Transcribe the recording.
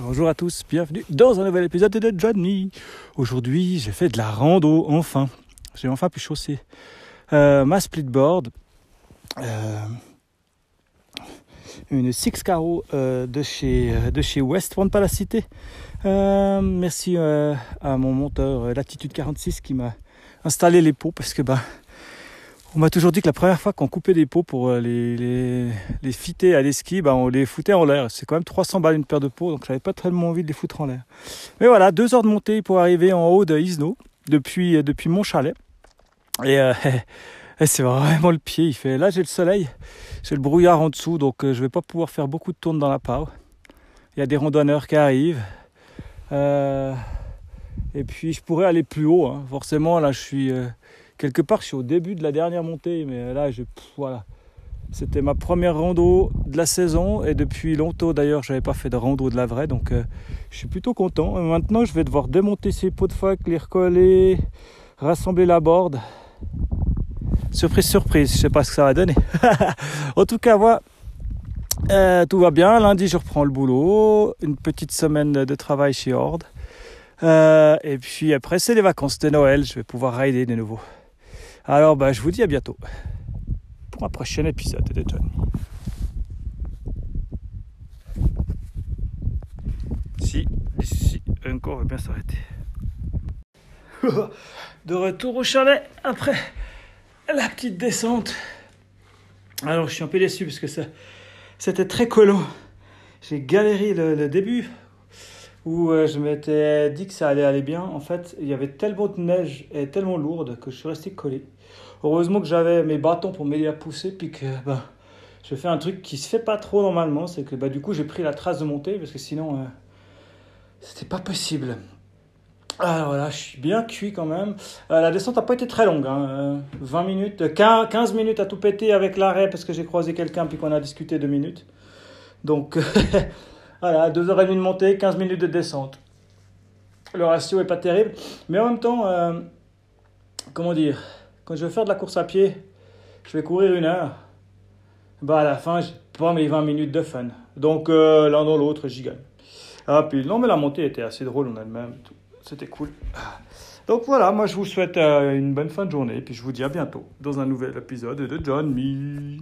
Bonjour à tous, bienvenue dans un nouvel épisode de Johnny. Aujourd'hui, j'ai fait de la rando, enfin. J'ai enfin pu chausser euh, ma splitboard. Euh, une Six Caro euh, de, chez, de chez West, pour ne pas la citer. Merci à mon monteur Latitude 46 qui m'a installé les pots parce que bah, on m'a toujours dit que la première fois qu'on coupait des pots pour euh, les, les, les fitter à l'esquis, bah, on les foutait en l'air. C'est quand même 300 balles une paire de pots, donc j'avais pas tellement envie de les foutre en l'air. Mais voilà, deux heures de montée pour arriver en haut de Isno depuis, euh, depuis mon chalet. Et, euh, et c'est vraiment le pied. Il fait là j'ai le soleil, j'ai le brouillard en dessous, donc je vais pas pouvoir faire beaucoup de tournes dans la pau. Il y a des randonneurs qui arrivent. Et puis je pourrais aller plus haut. hein. Forcément, là je suis quelque part, je suis au début de la dernière montée, mais là je voilà. C'était ma première rando de la saison et depuis longtemps d'ailleurs, j'avais pas fait de rando de la vraie, donc euh, je suis plutôt content. Maintenant, je vais devoir démonter ces pots de fac, les recoller, rassembler la board. Surprise, surprise, je sais pas ce que ça va donner. en tout cas, voilà. Euh, tout va bien. Lundi, je reprends le boulot. Une petite semaine de travail chez Horde. Euh, et puis après, c'est les vacances de Noël. Je vais pouvoir rider de nouveau. Alors, bah, je vous dis à bientôt pour un prochain épisode de John. Si, ici, encore veut bien s'arrêter. de retour au chalet après la petite descente. Alors, je suis un peu déçu parce que ça, c'était très collant. J'ai galéré le, le début où euh, je m'étais dit que ça allait aller bien. En fait, il y avait tellement de neige et tellement lourde que je suis resté collé. Heureusement que j'avais mes bâtons pour m'aider à pousser, puis que bah, je fais un truc qui se fait pas trop normalement, c'est que bah, du coup j'ai pris la trace de montée parce que sinon euh, c'était pas possible. Alors voilà, je suis bien cuit quand même. Euh, la descente n'a pas été très longue, hein, euh, 20 minutes, euh, 15 15 minutes à tout péter avec l'arrêt parce que j'ai croisé quelqu'un puis qu'on a discuté deux minutes. Donc voilà, 2h30 de montée, 15 minutes de descente. Le ratio est pas terrible, mais en même temps, euh, comment dire, quand je vais faire de la course à pied, je vais courir une heure. Bah à la fin, j'ai pas mes 20 minutes de fun. Donc euh, l'un dans l'autre, j'y gagne. Ah puis non, mais la montée était assez drôle en elle-même. et. C'était cool. Donc voilà, moi je vous souhaite euh, une bonne fin de journée, puis je vous dis à bientôt dans un nouvel épisode de John Me.